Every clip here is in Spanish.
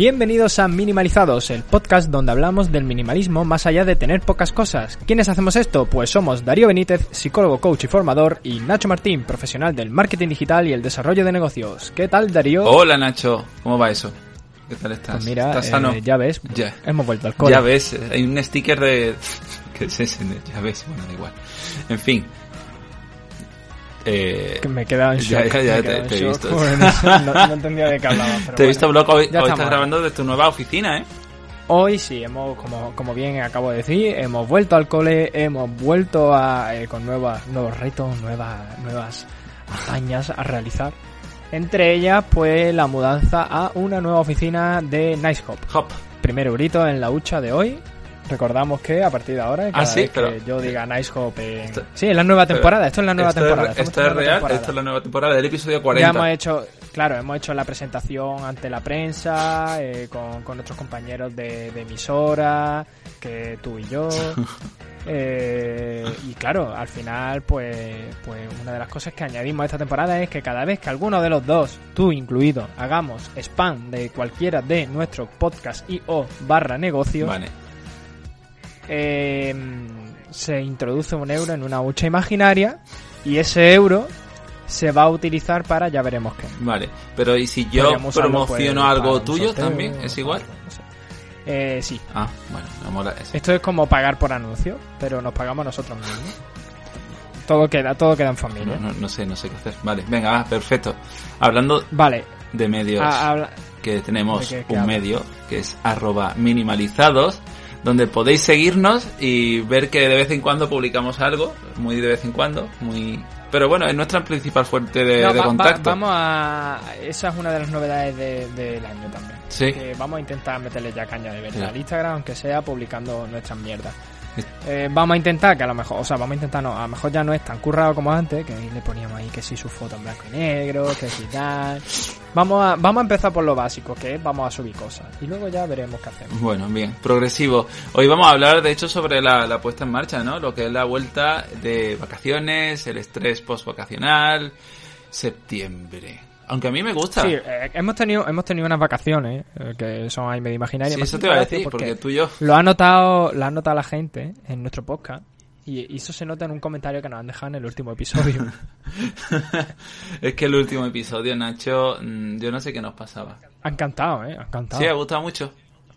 Bienvenidos a Minimalizados, el podcast donde hablamos del minimalismo más allá de tener pocas cosas. ¿Quiénes hacemos esto? Pues somos Darío Benítez, psicólogo, coach y formador, y Nacho Martín, profesional del marketing digital y el desarrollo de negocios. ¿Qué tal, Darío? Hola Nacho, ¿cómo va eso? ¿Qué tal estás? Pues mira, ¿Estás sano? eh, ya ves, Ya. hemos vuelto al cole. Ya ves, eh, hay un sticker de... ¿Qué es ese? Ya ves, bueno, da igual. En fin. Eh, Que me he quedado en shock. ya, te- he visto. no, entendía de qué hablaba. pero te he visto, bueno. Bloco, hoy, estás grabando desde tu nueva oficina, ¿eh? Hoy sí, hemos, como, como bien acabo de decir, hemos vuelto al cole, hemos vuelto a, eh, con nuevas, nuevos retos, nuevas, nuevas hazañas a realizar. Entre ellas, pues la mudanza a una nueva oficina de Nice Hop. Hop. Primer eurito en la hucha de hoy. Recordamos que a partir de ahora, cada Ah, sí, vez que pero- yo diga Nice Hop, en- Esto- sí, es la nueva temporada. Esto es la nueva esto temporada. Es, esto es real, temporada. esto es la nueva temporada del episodio Ya 40. hemos hecho, claro, hemos hecho la presentación ante la prensa, eh, con, con nuestros compañeros de, de emisora, que tú y yo. Eh, y claro, al final, pues, pues una de las cosas que añadimos a esta temporada es que cada vez que alguno de los dos, tú incluido, hagamos spam de cualquiera de nuestros podcasts y o barra negocios, Vale. Eh, se introduce un euro en una hucha imaginaria y ese euro se va a utilizar para ya veremos qué. Vale, pero ¿y si yo Podríamos usarlo, promociono pues, algo tuyo sorteo, también? ¿Es para- igual? no sé. Eh, sí, Ah, bueno, me mola eso. esto es como pagar por anuncio, pero nos pagamos nosotros mismos. Todo queda, todo queda en familia. No, no, no sé, no sé qué hacer. Vale, venga, va, perfecto. Hablando Vale, de medios... a- habla- que tenemos ¿De qué- qué un medio que es arroba minimalizados donde podéis seguirnos y ver que de vez en cuando publicamos algo, muy de vez en cuando, muy... Pero bueno, es nuestra principal fuente de, No, de va- va- contacto. vamos a. Esa es una de las novedades de- del año también. Sí. Que vamos a intentar meterle ya caña de verdad Sí. al Instagram, aunque sea publicando nuestras mierdas. Eh, vamos a intentar que a lo mejor, o sea, vamos a intentar no, a lo mejor ya no es tan currado como antes, que le poníamos ahí que si su foto en blanco y negro, que si tal. Vamos a, vamos a empezar por lo básico, que es vamos a subir cosas. Y luego ya veremos qué hacemos. Bueno, bien, progresivo. Hoy vamos a hablar, de hecho, sobre la, puesta en marcha, ¿no? Lo que es la vuelta de vacaciones, el estrés post-vacacional, septiembre. Aunque a mí me gusta. Sí, eh, hemos tenido hemos tenido unas vacaciones eh, que son ahí medio imaginarias. Sí, eso te iba a decir, porque tú y yo... Lo ha notado, lo ha notado la gente en nuestro podcast. Y, y eso se nota en un comentario que nos han dejado en el último episodio. es que el último episodio, Nacho, mm, yo no sé qué nos pasaba. ha encantado, ¿eh? Ha encantado. Sí, ha gustado mucho.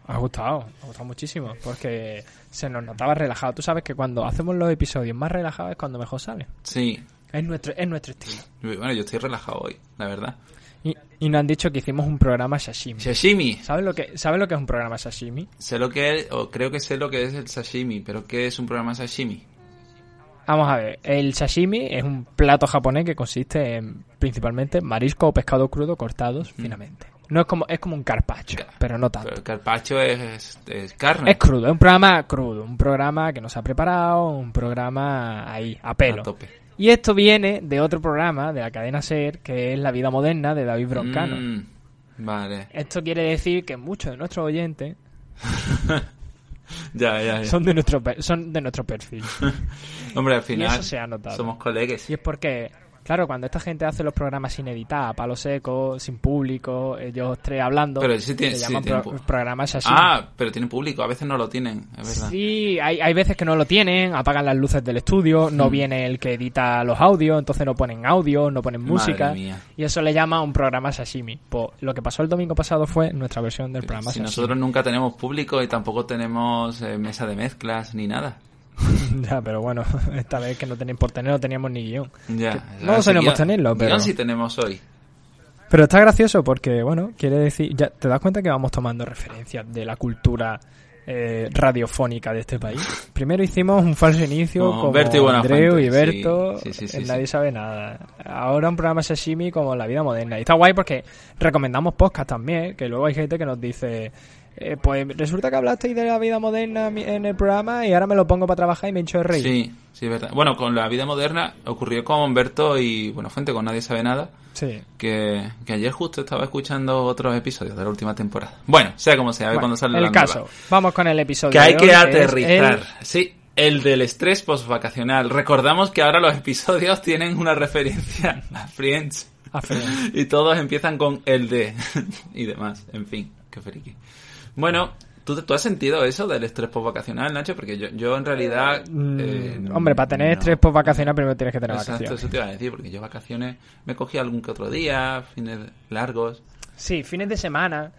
Ha gustado, ha gustado muchísimo. Porque se nos notaba relajado. Tú sabes que cuando hacemos los episodios más relajados es cuando mejor sale. Sí. Es nuestro, es nuestro estilo. Bueno, yo estoy relajado hoy, la verdad. Y, y nos han dicho que hicimos un programa sashimi. Sashimi. ¿Sabes lo que, ¿sabes lo que es un programa sashimi? Sé lo que es, o creo que sé lo que es el sashimi, pero ¿qué es un programa sashimi? Vamos a ver, el sashimi es un plato japonés que consiste en principalmente marisco o pescado crudo cortados finamente. No es como es como un carpaccio, pero no tanto. Pero el carpaccio es, es carne. Es crudo, es un programa crudo, un programa que no se ha preparado, un programa ahí, a pelo. A tope. Y esto viene de otro programa de la cadena SER, que es La vida moderna de David Broncano. Mm, vale. Esto quiere decir que muchos de nuestros oyentes Ya, ya, ya. son de nuestro son de nuestro perfil. Hombre, al y final eso se ha notado. somos colegas. Y es porque, claro, cuando esta gente hace los programas sin editar, a palo seco, sin público, ellos tres hablando, Pero sí tiene- se sí llaman pro- programas así. Ah, pero tienen público, a veces no lo tienen, es verdad. Sí, hay, hay veces que no lo tienen, apagan las luces del estudio, no Mm. viene el que edita los audios, entonces no ponen audio, no ponen música. mía. Y eso le llama un programa sashimi. Pues lo que pasó el domingo pasado fue nuestra versión del programa Si sashimi. nosotros nunca tenemos público y tampoco tenemos eh, mesa de mezclas ni nada. ya, pero bueno, esta vez que no teníamos por tener, no teníamos ni guion. Ya. No solemos tenerlo, pero- guion sí tenemos hoy. Pero está gracioso porque, bueno, quiere decir, ya te das cuenta que vamos tomando referencias de la cultura eh, radiofónica de este país. Primero hicimos un falso inicio Con como Berto y Andreu y Berto, sí, sí, sí, en sí. Nadie sabe nada. Ahora un programa sashimi como La vida moderna. Y está guay porque recomendamos podcast también, que luego hay gente que nos dice... eh, pues resulta que hablasteis de la vida moderna en el programa y ahora me lo pongo para trabajar y me hincho de reír. Sí, sí, verdad. Bueno, con la vida moderna ocurrió con Humberto y Buenafuente, con Nadie Sabe Nada, Sí. que, que ayer justo estaba escuchando otros episodios de la última temporada. Bueno, sea como sea, a ver Bueno, cuando sale el la caso. nueva. Vamos con el episodio. Que hay que hoy, es aterrizar. el- Sí, el del estrés postvacacional. Recordamos que ahora los episodios tienen una referencia a Friends. a Friends. Y todos empiezan con el de y demás. En fin, qué friki. Bueno, ¿tú, ¿tú has sentido eso del estrés postvacacional, Nacho? Porque yo, yo en realidad... Mm, eh, hombre, para tener no. estrés post vacacional primero tienes que tener Exacto, vacaciones. eso te iba a decir, porque yo vacaciones me cogí algún que otro día, fines largos. Sí, fines de semana.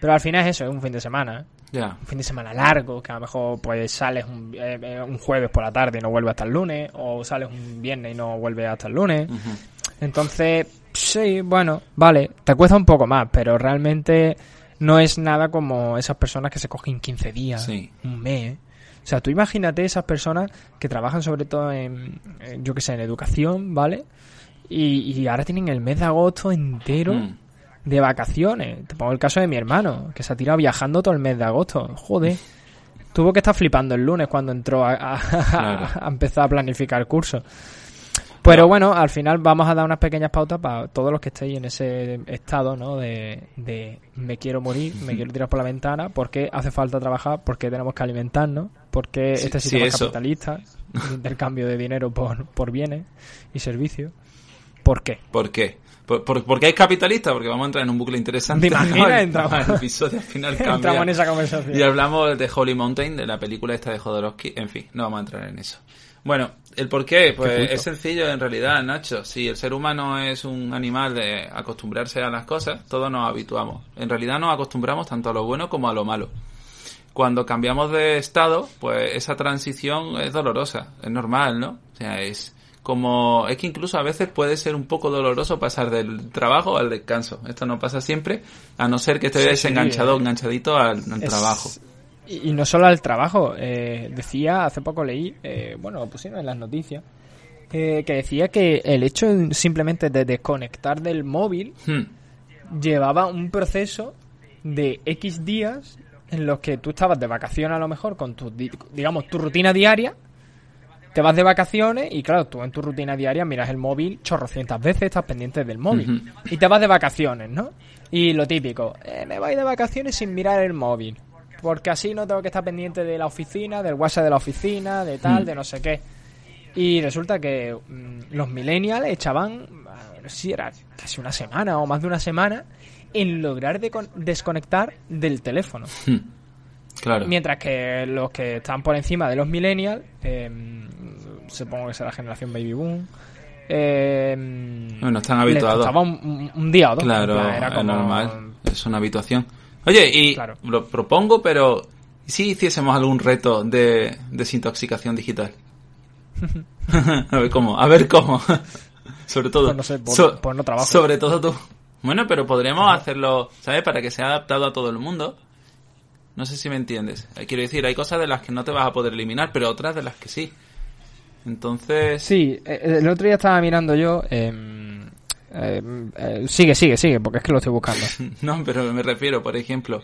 Pero al final es eso, es un fin de semana. Ya. Un fin de semana largo, que a lo mejor pues sales un, eh, eh, un jueves por la tarde y no vuelves hasta el lunes. O sales un viernes y no vuelves hasta el lunes. Entonces, sí, bueno, vale, te cuesta un poco más, pero realmente no es nada como esas personas que se cogen 15 días, Sí. un mes. O sea, tú imagínate esas personas que trabajan sobre todo en, yo que sé, en educación, ¿vale? Y, y ahora tienen el mes de agosto entero Mm. de vacaciones. Te pongo el caso de mi hermano, que se ha tirado viajando todo el mes de agosto. Joder. Tuvo que estar flipando el lunes cuando entró a, a- Claro. a empezar a planificar el curso. Pero No. bueno, al final vamos a dar unas pequeñas pautas para todos los que estéis en ese estado, ¿no? De, de me quiero morir, me quiero tirar por la ventana, porque hace falta trabajar, porque tenemos que alimentarnos, porque Sí, este sí, sistema es eso. capitalista, intercambio de dinero por, por bienes y servicios. ¿Por qué? ¿Por qué? ¿Por, por, porque es capitalista? Porque vamos a entrar en un bucle interesante. ¿Te imaginas? ¿no? Entramos- el episodio al final cambia. Entramos en esa conversación. Y hablamos de Holy Mountain, de la película esta de Jodorowsky. En fin, no vamos a entrar en eso. Bueno, ¿el por qué? Pues es sencillo en realidad, Nacho. Si el ser humano es un animal de acostumbrarse a las cosas, todos nos habituamos. En realidad nos acostumbramos tanto a lo bueno como a lo malo. Cuando cambiamos de estado, pues esa transición es dolorosa, es normal, ¿no? O sea, es como, es que incluso a veces puede ser un poco doloroso pasar del trabajo al descanso. Esto no pasa siempre, a no ser que estés Sí, sí, desenganchado, eh. enganchadito al, al Es- trabajo. Y, y no solo al trabajo, eh, decía, hace poco leí, eh, bueno, lo pusieron en las noticias, eh, que decía que el hecho simplemente de desconectar del móvil Hmm. llevaba un proceso de X días en los que tú estabas de vacaciones a lo mejor con tu, di- digamos, tu rutina diaria, te vas de vacaciones y claro, tú en tu rutina diaria miras el móvil chorrocientas veces, estás pendiente del móvil y te vas de vacaciones, ¿no? Y lo típico, eh, me voy de vacaciones sin mirar el móvil, porque así no tengo que estar pendiente de la oficina, del WhatsApp de la oficina, de tal, Mm. de no sé qué. Y resulta que mm, los millennials echaban, no sé si era casi una semana o más de una semana, en lograr de desconectar del teléfono. Hmm. Claro. Mientras que los que están por encima de los millennials, eh, supongo que será la generación baby boom, eh, Bueno, están les habituados. costaba un, día o dos. Claro, En plan, era es como- normal. Es una habituación. Oye, y Claro. lo propongo, pero ¿y si hiciésemos algún reto de desintoxicación digital? a ver cómo, a ver cómo. sobre todo. Pues no sé, por- por no trabajo. Sobre todo tú. Bueno, pero podríamos hacerlo, ¿sabes? Para que sea adaptado a todo el mundo. No sé si me entiendes. Eh, Quiero decir, hay cosas de las que no te vas a poder eliminar, pero otras de las que sí. Entonces, Sí, eh, el otro día estaba mirando yo. eh, eh, eh, sigue, sigue, sigue, porque es que lo estoy buscando. No, pero me refiero, por ejemplo,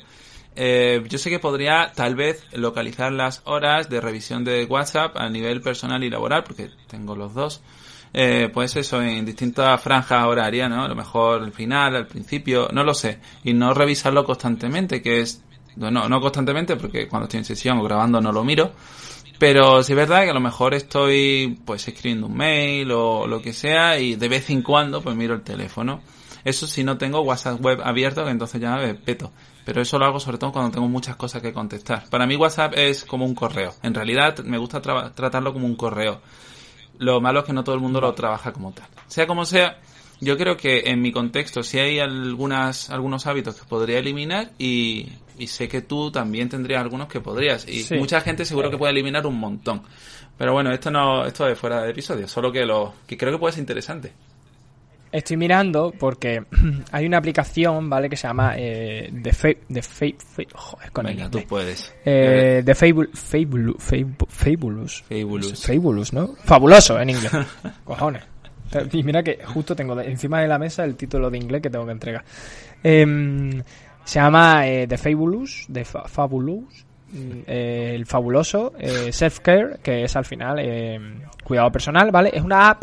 eh, yo sé que podría tal vez localizar las horas de revisión de WhatsApp a nivel personal y laboral, porque tengo los dos. Eh, pues eso, en distintas franjas horarias, ¿no? A lo mejor al final, al principio, no lo sé. Y no revisarlo constantemente, que es, no, no constantemente, porque cuando estoy en sesión o grabando no lo miro. Pero sí es verdad que a lo mejor estoy pues escribiendo un mail o lo que sea y de vez en cuando pues miro el teléfono. Eso si no tengo WhatsApp web abierto, que entonces ya me peto. Pero eso lo hago sobre todo cuando tengo muchas cosas que contestar. Para mí WhatsApp es como un correo. En realidad me gusta tra- tratarlo como un correo. Lo malo es que no todo el mundo lo trabaja como tal. Sea como sea, yo creo que en mi contexto sí hay algunas, algunos hábitos que podría eliminar y, y sé que tú también tendrías algunos que podrías. Y Sí. mucha gente seguro que puede eliminar un montón. Pero bueno, esto no, esto es fuera de episodio, solo que lo, que creo que puede ser interesante. estoy mirando porque hay una aplicación, ¿vale? Que se llama eh, The Fa The Fa Fa- joder, con el Venga, tú inglés. puedes. Eh, The Fabu- Fabulous. Fabulous. Fabulous, ¿no? Fabuloso en inglés. Cojones. Y mira que justo tengo encima de la mesa el título de inglés que tengo que entregar. Em, se llama eh, The Fabulous, The Fa- Fabulous, mm, eh, el fabuloso eh, Self-Care, que es al final eh, cuidado personal, ¿vale? Es una app,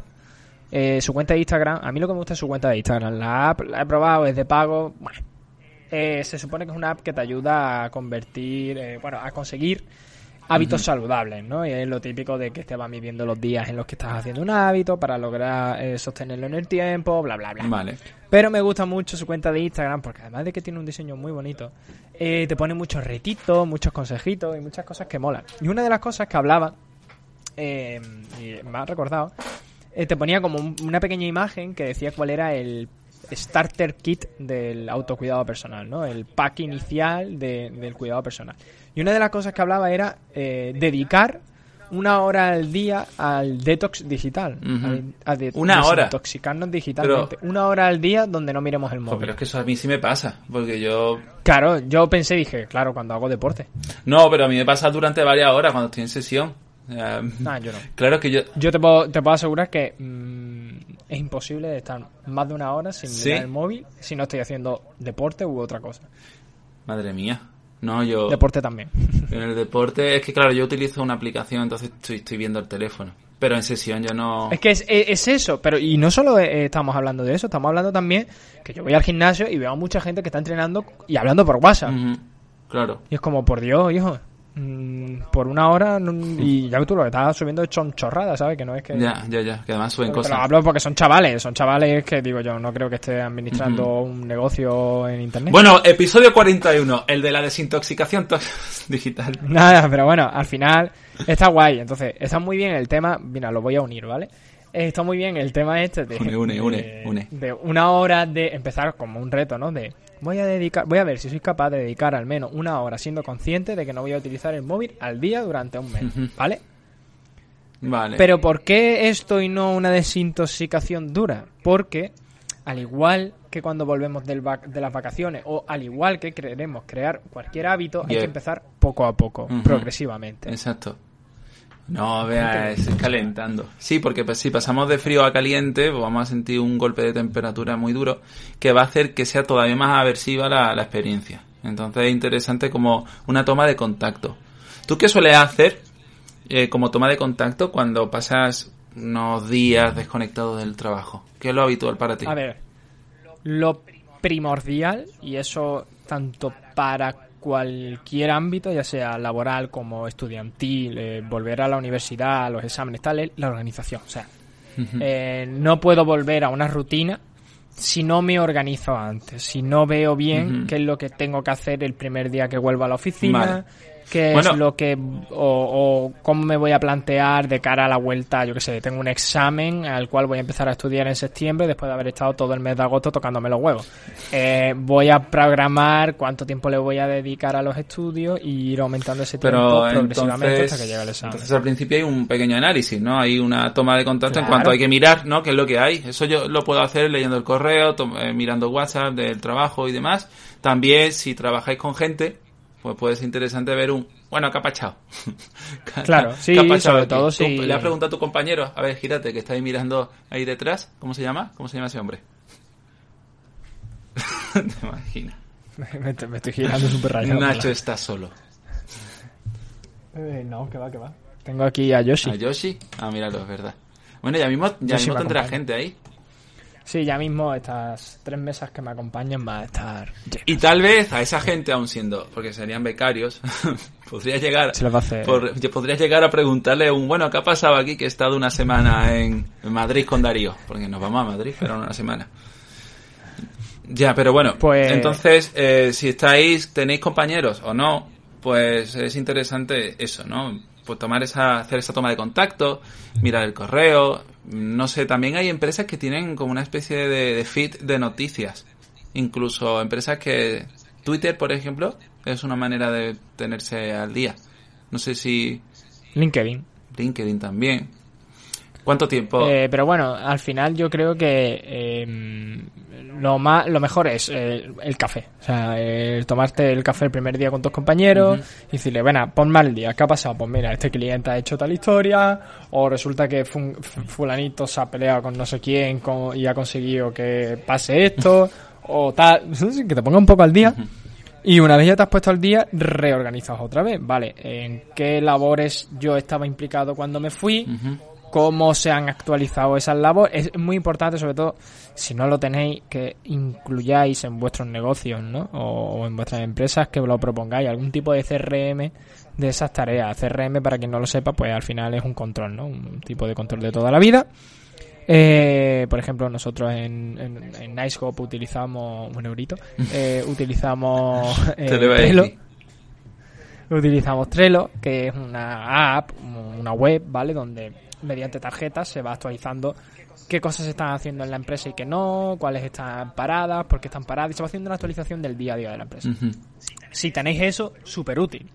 su cuenta de Instagram, a mí lo que me gusta es su cuenta de Instagram. La app la he probado, es de pago, bueno, se supone que es una app que te ayuda a convertir, bueno, a conseguir hábitos saludables, ¿no? Y es lo típico de que te van midiendo los días en los que estás haciendo un hábito para lograr eh, sostenerlo en el tiempo, bla, bla, bla. Vale. Pero me gusta mucho su cuenta de Instagram porque además de que tiene un diseño muy bonito, eh, te pone muchos retitos, muchos consejitos y muchas cosas que molan. Y una de las cosas que hablaba, eh, y me ha recordado, eh, te ponía como un- una pequeña imagen que decía cuál era el starter kit del autocuidado personal, ¿no? El pack inicial de- del cuidado personal. Y una de las cosas que hablaba era eh, dedicar una hora al día al detox digital. A de- Una hora. desintoxicarnos digitalmente. Una hora al día donde no miremos el móvil. pero es que eso a mí sí me pasa, porque yo... Claro, yo pensé, dije, claro, cuando hago deporte. No, pero a mí me pasa durante varias horas cuando estoy en sesión. Nah, yo no. Claro que yo... Yo te puedo, te puedo asegurar que mm, es imposible estar más de una hora sin ¿Sí? mirar el móvil si no estoy haciendo deporte u otra cosa. Madre mía. No, yo... Deporte también. En el deporte es que, claro, yo utilizo una aplicación, entonces estoy, estoy viendo el teléfono. Pero en sesión yo no... Es que es, es- es eso, pero y no solo eh, estamos hablando de eso, estamos hablando también que yo voy al gimnasio y veo a mucha gente que está entrenando y hablando por WhatsApp. Claro. Y es como, por Dios, hijo, mm, por una hora y ya tú lo que estás subiendo son chorradas, ¿sabes? Que no es que... Ya, ya, ya. Que además suben Pero cosas. hablo porque son chavales, son chavales que digo yo, no creo que esté administrando un negocio en internet. Bueno, episodio 41, el de la desintoxicación to- digital. Nada, pero bueno, al final está guay. Entonces, está muy bien el tema. Mira, lo voy a unir, ¿vale? Está muy bien el tema este de, Une, une, une, une. de una hora de empezar como un reto, ¿no? De voy a dedicar, voy a ver si soy capaz de dedicar al menos una hora siendo consciente de que no voy a utilizar el móvil al día durante un mes. ¿vale? Vale. Pero ¿por qué esto y no una desintoxicación dura? Porque al igual que cuando volvemos del vac- de las vacaciones o al igual que queremos crear cualquier hábito, hay que empezar poco a poco, progresivamente. Exacto. No, vea, es calentando. Sí, porque pues, si pasamos de frío a caliente, pues vamos a sentir un golpe de temperatura muy duro que va a hacer que sea todavía más aversiva la, la experiencia. Entonces es interesante como una toma de contacto. ¿Tú qué sueles hacer eh, como toma de contacto cuando pasas unos días desconectado del trabajo? ¿Qué es lo habitual para ti? A ver, lo primordial, y eso tanto para cualquier ámbito, ya sea laboral como estudiantil, eh, volver a la universidad, los exámenes, tal, es la organización. O sea, eh, no puedo volver a una rutina si no me organizo antes, si no veo bien Ujú. qué es lo que tengo que hacer el primer día que vuelvo a la oficina, Vale. Qué Bueno. es lo que o, o cómo me voy a plantear de cara a la vuelta, yo qué sé, tengo un examen al cual voy a empezar a estudiar en septiembre después de haber estado todo el mes de agosto tocándome los huevos. Eh, voy a programar cuánto tiempo le voy a dedicar a los estudios y ir aumentando ese tiempo Pero progresivamente entonces, hasta que llegue el examen. entonces al principio hay un pequeño análisis, ¿no? Hay una toma de contacto en cuanto hay que mirar, ¿no? ¿Qué es lo que hay? Eso yo lo puedo hacer leyendo el correo, eh, mirando WhatsApp del trabajo y demás. También, si trabajáis con gente, pues puede ser interesante ver un... Bueno, ¿qué ha pachado? ¿Qué ha- Claro, sí, ha pachado sobre aquí? todo si- Le has preguntado a tu compañero, a ver, gírate, que está ahí mirando ahí detrás. ¿Cómo se llama? ¿Cómo se llama ese hombre? Te imaginas. me, me estoy girando súper rayado. Nacho está solo. Eh, no, que va, que va. Tengo aquí a Yoshi. ¿A Yoshi? Ah, míralo, es verdad. Bueno, ya mismo, ya Yoshi mismo tendrá acompaña. gente ahí. Sí, ya mismo estas tres mesas que me acompañan van a estar llenas. Y tal vez a esa gente, aun siendo, porque serían becarios, podría llegar, Se les va a hacer- por- podría llegar a preguntarle un, bueno, ¿qué ha pasado aquí que he estado una semana en, en Madrid con Darío? Porque nos vamos a Madrid, pero una semana. Ya, pero bueno, Pues- entonces, eh, si estáis, tenéis compañeros o no, pues es interesante eso, ¿no? Pues tomar esa, hacer esa toma de contacto, mirar el correo, no sé, también hay empresas que tienen como una especie de, de feed de noticias. Incluso empresas que, Twitter, por ejemplo, es una manera de tenerse al día. No sé si LinkedIn. LinkedIn también. ¿Cuánto tiempo? Eh, pero bueno, al final yo creo que eh, lo más lo mejor es eh, el café. O sea, el tomarte el café el primer día con tus compañeros y decirle, bueno, ponme al día, ¿qué ha pasado? Pues mira, este cliente ha hecho tal historia, o resulta que fun- fulanito se ha peleado con no sé quién con- y ha conseguido que pase esto, o tal, que te ponga un poco al día. Y una vez ya te has puesto al día, reorganizas otra vez. Vale, ¿en qué labores yo estaba implicado cuando me fui? Cómo se han actualizado esas labores. Es muy importante, sobre todo, si no lo tenéis, que incluyáis en vuestros negocios, ¿no? O, o en vuestras empresas, que lo propongáis, algún tipo de CRM de esas tareas. CRM, para quien no lo sepa, pues al final es un control, ¿no? Un tipo de control de toda la vida. Eh, por ejemplo, nosotros en, en, en NiceHop utilizamos un eurito, eh, utilizamos eh, Trello. Utilizamos Trello, que es una app, una web, ¿vale? Donde mediante tarjetas se va actualizando qué cosas se están haciendo en la empresa y qué no, cuáles están paradas, por qué están paradas, y se va haciendo una actualización del día a día de la empresa. Si tenéis eso, súper útil.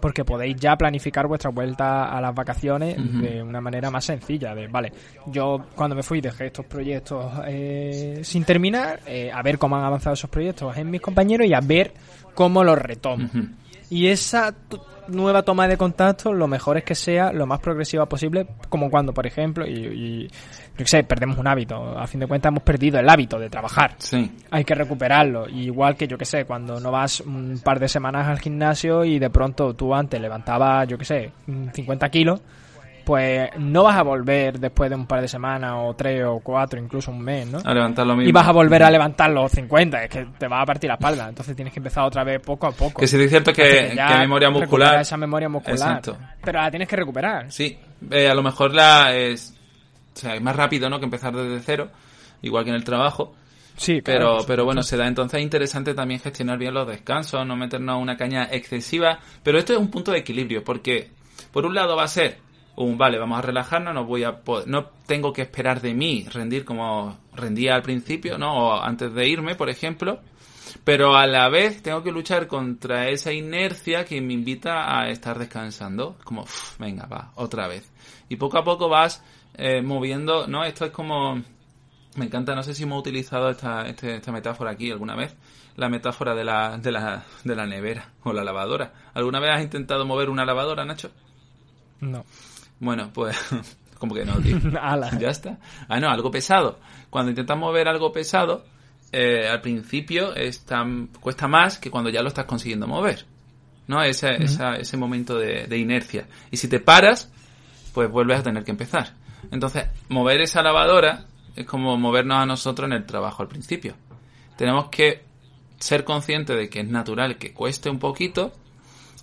Porque podéis ya planificar vuestra vuelta a las vacaciones de una manera más sencilla. De, vale, yo cuando me fui dejé estos proyectos eh, sin terminar, eh, a ver cómo han avanzado esos proyectos en mis compañeros y a ver cómo los retomo. Y esa nueva toma de contacto, lo mejor es que sea lo más progresiva posible, como cuando, por ejemplo, y, y yo qué sé, perdemos un hábito. A fin de cuentas hemos perdido el hábito de trabajar. Sí. Hay que recuperarlo. Y igual que yo que sé, cuando no vas un par de semanas al gimnasio y de pronto tú antes levantabas, yo que sé, 50 kilos, pues no vas a volver después de un par de semanas o tres o cuatro, incluso un mes, ¿no? A levantar lo mismo. Y vas a volver a levantar los 50, es que te va a partir la espalda. Entonces tienes que empezar otra vez poco a poco. Que sí es cierto que, memoria muscular. esa memoria muscular. Exacto. Pero la tienes que recuperar. Sí, eh, a lo mejor la es, o sea, es más rápido, ¿no? Que empezar desde cero, igual que en el trabajo. Sí, Pero, claro. pero bueno, se da entonces es interesante también gestionar bien los descansos, no meternos una caña excesiva. Pero esto es un punto de equilibrio, porque por un lado va a ser un vale, vamos a relajarnos, no voy a no tengo que esperar de mí rendir como rendía al principio, ¿no? O antes de irme, por ejemplo. Pero a la vez tengo que luchar contra esa inercia que me invita a estar descansando. Como, "Uf, venga, va, otra vez. Y poco a poco vas eh, moviendo, ¿no? Esto es como, me encanta, no sé si hemos utilizado esta, este- esta metáfora aquí alguna vez, la metáfora de la, de, la, de la nevera o la lavadora. ¿Alguna vez has intentado mover una lavadora, Nacho? No. Bueno, pues, como que no, tío. Ya está. Ah, no, algo pesado. Cuando intentas mover algo pesado, eh, al principio es tan- cuesta más que cuando ya lo estás consiguiendo mover. ¿No? Ese, esa- ese momento de, de inercia. Y si te paras, pues vuelves a tener que empezar. Entonces, mover esa lavadora es como movernos a nosotros en el trabajo al principio. Tenemos que ser conscientes de que es natural que cueste un poquito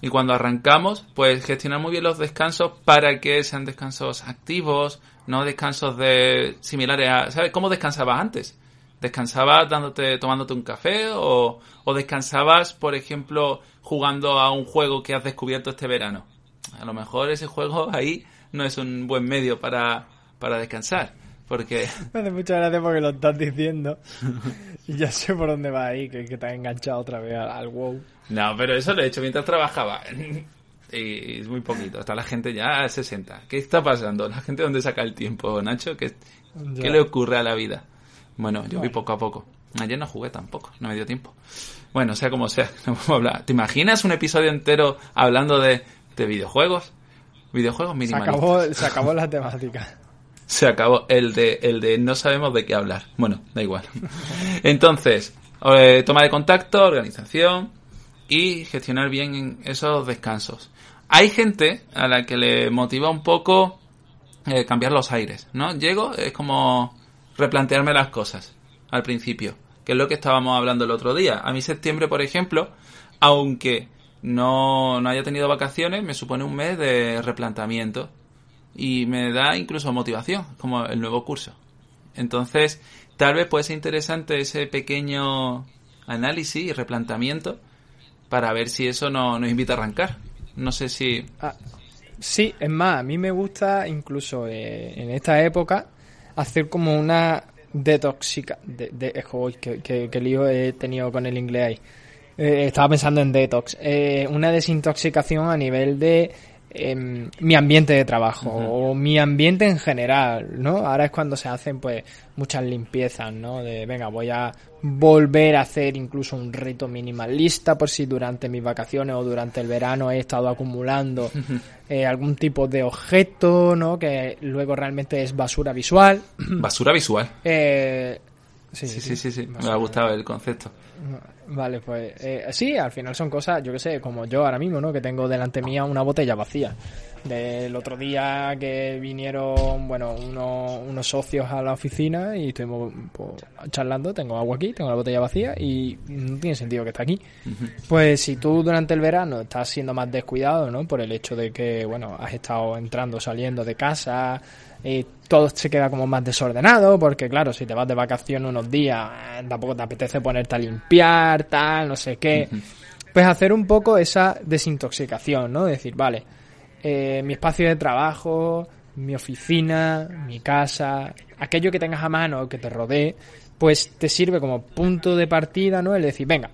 y cuando arrancamos, pues gestionar muy bien los descansos para que sean descansos activos, no descansos de similares a, ¿sabes cómo descansabas antes? ¿Descansabas dándote, tomándote un café o, o descansabas, por ejemplo, jugando a un juego que has descubierto este verano? A lo mejor ese juego ahí no es un buen medio para, para descansar, porque Me hace mucha gracia porque lo estás diciendo. y ya sé por dónde va ahí, que, que te has enganchado otra vez al, al WoW. No, pero eso lo he hecho mientras trabajaba. Y es muy poquito. Está la gente ya a 60. ¿Qué está pasando? ¿La gente dónde saca el tiempo, Nacho? ¿Qué, qué le ocurre a la vida? Bueno, yo voy poco a poco. Ayer no jugué tampoco, no me dio tiempo. Bueno, sea como sea, no vamos a hablar. ¿Te imaginas un episodio entero hablando de, de videojuegos? Videojuegos Se minimalistas. acabó, se acabó la temática. Se acabó el de, el de no sabemos de qué hablar. Bueno, da igual. Entonces, eh, toma de contacto, organización y gestionar bien esos descansos. Hay gente a la que le motiva un poco eh, cambiar los aires, ¿no? Llego, es como replantearme las cosas al principio, que es lo que estábamos hablando el otro día. A mí septiembre, por ejemplo, aunque no, no haya tenido vacaciones, me supone un mes de replanteamiento y me da incluso motivación, como el nuevo curso. Entonces, tal vez puede ser interesante ese pequeño análisis y replanteamiento para ver si eso no, nos invita a arrancar. No sé si... Ah, sí, es más, a mí me gusta incluso eh, en esta época hacer como una detoxica... De, de, eh, que, que, que lío he tenido con el inglés ahí. Eh, estaba pensando en detox. Eh, una desintoxicación a nivel de em, mi ambiente de trabajo o mi ambiente en general, ¿no? Ahora es cuando se hacen pues muchas limpiezas, ¿no? De venga, voy a volver a hacer incluso un rito minimalista por si durante mis vacaciones o durante el verano he estado acumulando eh, algún tipo de objeto, ¿no? Que luego realmente es basura visual. Basura visual. Eh, sí, Sí, sí, sí, sí. Me ha gustado el concepto. Vale, pues eh, sí, al final son cosas, yo que sé, como yo ahora mismo, ¿no? Que tengo delante mía una botella vacía. Del otro día que vinieron, bueno, unos, unos socios a la oficina y estuvimos pues, charlando, tengo agua aquí, tengo la botella vacía y no tiene sentido que esté aquí. Pues si tú durante el verano estás siendo más descuidado, ¿no? Por el hecho de que, bueno, has estado entrando, saliendo de casa, y todo se queda como más desordenado, porque claro, si te vas de vacaciones unos días, eh, tampoco te apetece ponerte a limpiar, tal, no sé qué. Pues hacer un poco esa desintoxicación, ¿no? Decir, vale, eh, mi espacio de trabajo, mi oficina, mi casa, aquello que tengas a mano, que te rodee, pues te sirve como punto de partida, ¿no? El decir, venga,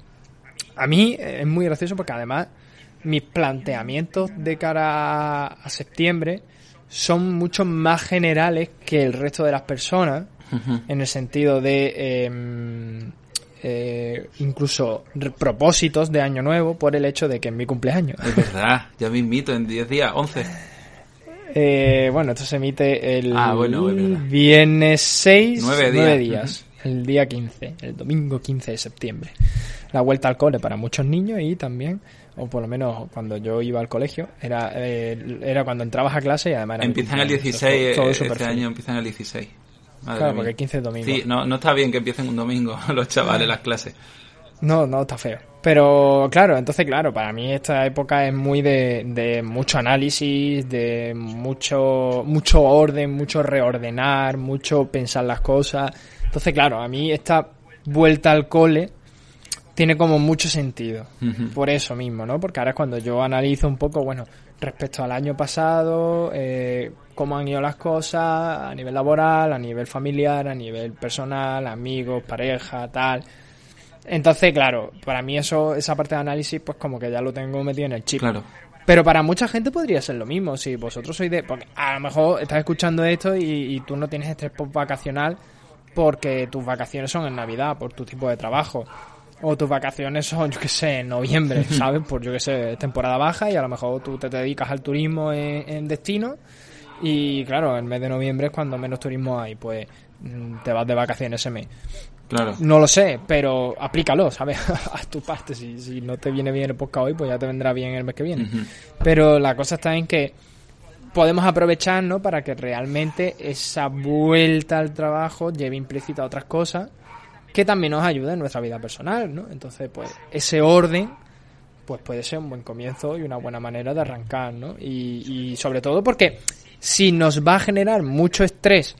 a mí eh, es muy gracioso porque además mis planteamientos de cara a, septiembre son mucho más generales que el resto de las personas en el sentido de eh, eh, incluso propósitos de año nuevo por el hecho de que es mi cumpleaños. Es verdad, ya me invito en 10 días, 11. Eh, bueno, esto se emite el Ah, bueno, viernes 6, Nueve nueve días. días, el día 15, el domingo 15 de septiembre. La vuelta al cole para muchos niños y también, o por lo menos cuando yo iba al colegio, era, eh, era cuando entrabas a clase y además Empiezan el cumpleaños. 16, Entonces, todo súper este año empiezan el 16. Madre Claro, mía. porque el 15 es domingo. Sí, no, no está bien que empiecen un domingo los chavales las clases. No, no, está feo. Pero claro, entonces claro, para mí esta época es muy de, de mucho análisis, de mucho, mucho orden, mucho reordenar, mucho pensar las cosas. Entonces claro, a mí esta vuelta al cole tiene como mucho sentido. Por eso mismo, ¿no? Porque ahora es cuando yo analizo un poco, bueno, respecto al año pasado, eh, cómo han ido las cosas a nivel laboral, a nivel familiar, a nivel personal, amigos, pareja, tal. Entonces, claro, para mí eso, esa parte de análisis, pues como que ya lo tengo metido en el chip. Claro. Pero para mucha gente podría ser lo mismo. Si vosotros sois de. Porque a lo mejor estás escuchando esto y, y tú no tienes estrés vacacional porque tus vacaciones son en Navidad, por tu tipo de trabajo. O tus vacaciones son, yo qué sé, en noviembre, ¿sabes? Por, yo qué sé, temporada baja y a lo mejor tú te dedicas al turismo en, en destino. Y claro, el mes de noviembre es cuando menos turismo hay, pues mm, te vas de vacaciones ese mes. Claro. No lo sé, pero aplícalo, ¿sabes? a tu parte. Si, si no te viene bien el podcast hoy, pues ya te vendrá bien el mes que viene. Pero la cosa está en que podemos aprovechar, ¿no? Para que realmente esa vuelta al trabajo lleve implícita otras cosas que también nos ayuden en nuestra vida personal, ¿no? Entonces, pues, ese orden pues puede ser un buen comienzo y una buena manera de arrancar, ¿no? Y, y sobre todo porque si nos va a generar mucho estrés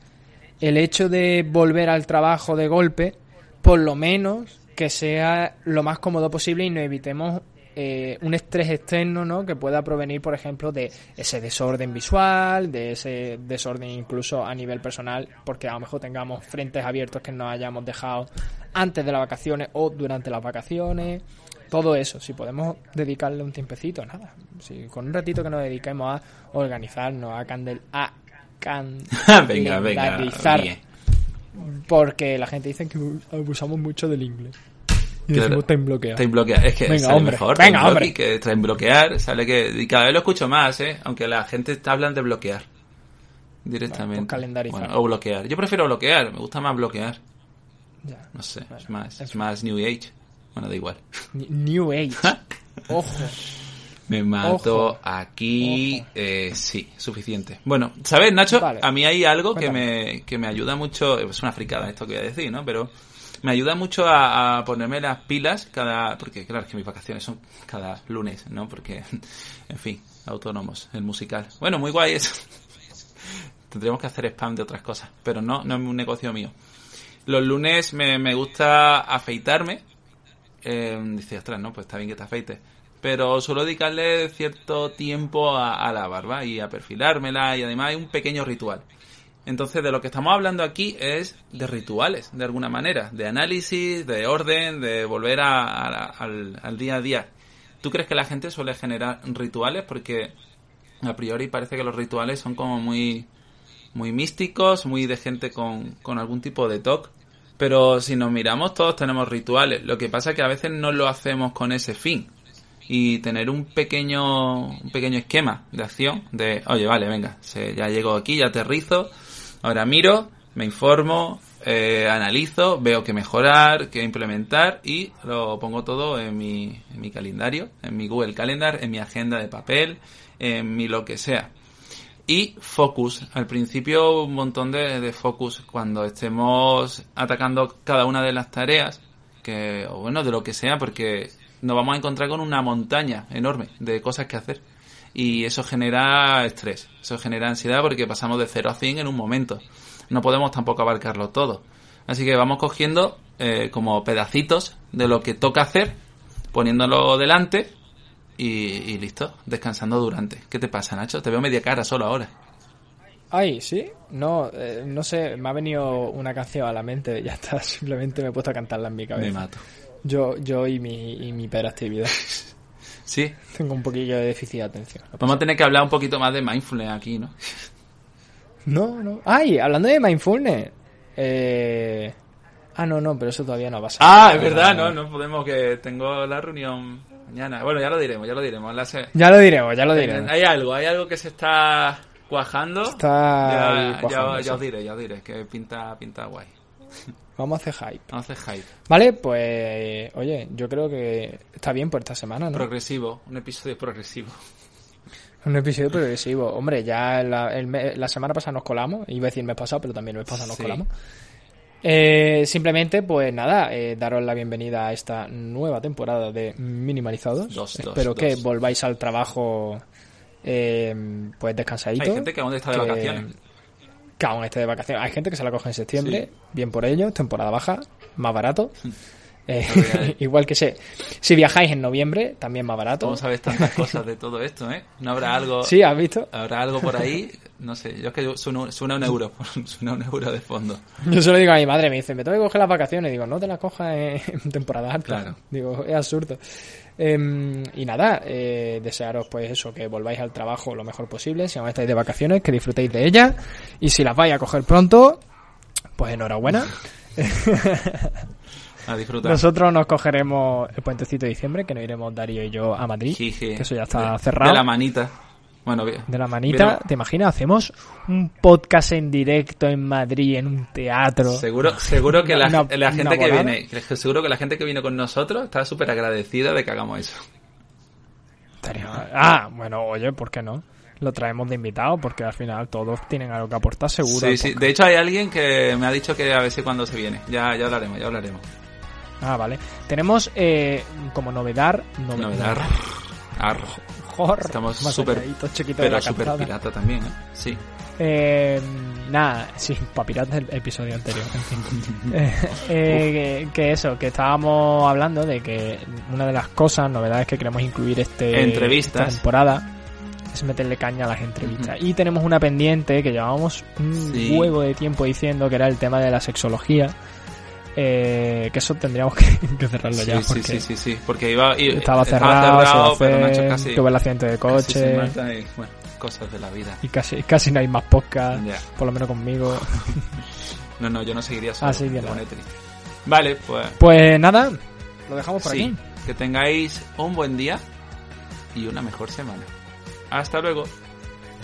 el hecho de volver al trabajo de golpe, por lo menos que sea lo más cómodo posible y no evitemos eh, un estrés externo, ¿no? Que pueda provenir, por ejemplo, de ese desorden visual, de ese desorden incluso a nivel personal, porque a lo mejor tengamos frentes abiertos que nos hayamos dejado antes de las vacaciones o durante las vacaciones. Todo eso, si podemos dedicarle un tiempecito, nada. Si con un ratito que nos dediquemos a organizarnos, a candel, a venga, venga. bien. porque la gente dice que abusamos mucho del inglés. Y Claro. decimos time bloqueado. Time. Es que Venga, sale hombre. mejor. Venga, time hombre. Que time bloquear. Sale que. Y cada vez lo escucho más, ¿eh? Aunque la gente está hablando de bloquear. Directamente. Bueno. Bueno, o bloquear. Yo prefiero bloquear. Me gusta más bloquear. Ya. No sé. Bueno, es más, es más New Age. Bueno, da igual. New Age. Ojo. Me mato Ojo. aquí. Eh, sí, suficiente. Bueno, ¿sabes, Nacho? Vale. A mí hay algo que me, que me ayuda mucho. Es una fricada esto que voy a decir, ¿no? Pero me ayuda mucho a, ponerme las pilas cada. Porque, claro, que mis vacaciones son cada lunes, ¿no? Porque, en fin, autónomos, el musical. Bueno, muy guay eso. Tendríamos que hacer spam de otras cosas, pero no, no es un negocio mío. Los lunes me, me gusta afeitarme. Eh, dice, ostras, no, pues está bien que te afeites. Pero suelo dedicarle cierto tiempo a, a la barba y a perfilármela y además hay un pequeño ritual. Entonces, de lo que estamos hablando aquí es de rituales, de alguna manera, de análisis, de orden, de volver a- al, al día a día. ¿Tú crees que la gente suele generar rituales? Porque a priori parece que los rituales son como muy, muy místicos, muy de gente con, con algún tipo de toque. Pero si nos miramos, todos tenemos rituales. Lo que pasa es que a veces no lo hacemos con ese fin. Y tener un pequeño, un pequeño esquema de acción de, oye, vale, venga, ya llego aquí, ya aterrizo, ahora miro, me informo, eh, analizo, veo qué mejorar, qué implementar y lo pongo todo en mi, en mi calendario, en mi Google Calendar, en mi agenda de papel, en mi lo que sea. Y focus. Al principio un montón de, de focus cuando estemos atacando cada una de las tareas, que, o bueno, de lo que sea, porque nos vamos a encontrar con una montaña enorme de cosas que hacer. Y eso genera estrés, eso genera ansiedad porque pasamos de 0 a 100 en un momento. No podemos tampoco abarcarlo todo. Así que vamos cogiendo eh, como pedacitos de lo que toca hacer, poniéndolo delante y, y listo, descansando durante. ¿Qué te pasa, Nacho? Te veo media cara solo ahora. Ay, sí, no, eh, no sé, me ha venido una canción a la mente, ya está, simplemente me he puesto a cantarla en mi Me cabeza. mato. Yo, yo y mi, y mi hiperactividad. Sí, Tengo un poquillo de déficit de atención. vamos a tener que hablar un poquito más de mindfulness aquí, ¿no? No, no. Ay, hablando de mindfulness. Eh... Ah, no, no, pero eso todavía no ha pasado. Ah, es verdad, no, no podemos que tengo la reunión mañana. Bueno, ya lo diremos, ya lo diremos. La se- Ya lo diremos, ya lo diremos. Hay algo, hay algo que se está cuajando. Está ya, ya- cuajando, ya os sí. diré, ya os diré, que pinta, pinta guay. Vamos a hacer hype. Vamos a hacer hype. Vale, pues, oye, yo creo que está bien por esta semana, ¿no? Progresivo, un episodio progresivo. Un episodio progresivo. Hombre, ya la, el me- la semana pasada nos colamos. Iba a decir el mes pasado, pero también el mes pasado nos Sí. colamos. Eh, simplemente, pues nada, eh, daros la bienvenida a esta nueva temporada de Minimalizados. Dos, dos, Espero que dos. volváis al trabajo eh, pues descansadito. Hay gente que aún está de que- vacaciones. Que aún esté de vacaciones. Hay gente que se la coge en septiembre. Sí. Bien por ello, temporada baja, más barato. Eh, igual que sé, si viajáis en noviembre, también más barato. ¿Cómo sabes tantas cosas de todo esto, eh? ¿No habrá algo, Sí, ¿has visto? habrá algo por ahí? No sé, yo es que suena, suena un euro, suena un euro de fondo. Yo se lo digo a mi madre, me dice, me tengo que coger las vacaciones. Digo, no te las cojas en, temporada alta. Claro. Digo, es absurdo. Em, y nada, eh, desearos pues eso, que volváis al trabajo lo mejor posible. Si aún estáis de vacaciones, que disfrutéis de ellas. Y si las vais a coger pronto, pues enhorabuena. A disfrutar. Nosotros nos cogeremos el puentecito de diciembre, que nos iremos Darío y yo a Madrid. Que eso ya está De- cerrado. De la manita. Bueno, bien. De la manita, Bien, ¿te imaginas? Hacemos un podcast en directo en Madrid, en un teatro. Seguro, seguro que la, Una- la gente que volada. viene, seguro que la gente que viene con nosotros está súper agradecida de que hagamos eso. Ah, bueno, oye, ¿por qué no? Lo traemos de invitado porque al final todos tienen algo que aportar seguro. Sí, sí. De hecho hay alguien que me ha dicho que a ver si cuando se viene. Ya, ya hablaremos, ya hablaremos. Ah, vale. Tenemos eh, como novedad... nove- Novedad. Jor, Estamos súper- Pero súper pirata también, ¿eh? Sí. Eh, nada, sí, para piratas el episodio anterior. en fin. Eh, eh, que, que eso, que estábamos hablando de que una de las cosas, novedades que queremos incluir este Entrevistas. esta temporada es meterle caña a las entrevistas. Y tenemos una pendiente que llevábamos un Sí. huevo de tiempo diciendo que era el tema de la sexología. Eh, que eso tendríamos que, que cerrarlo Sí, ya sí, porque sí, sí, sí. Porque iba, i- estaba cerrado, se iba a pero Nacho hacer, casi, tuve el accidente de coche y, bueno, cosas de la vida. y casi, casi no hay más podcast, por lo menos conmigo. No, no, yo no seguiría solo. Así que pone triste. Vale, pues Pues nada, lo dejamos por sí. aquí. Que tengáis un buen día y una mejor semana. Hasta luego.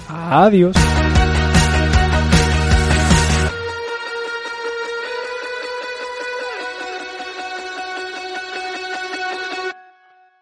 Adiós.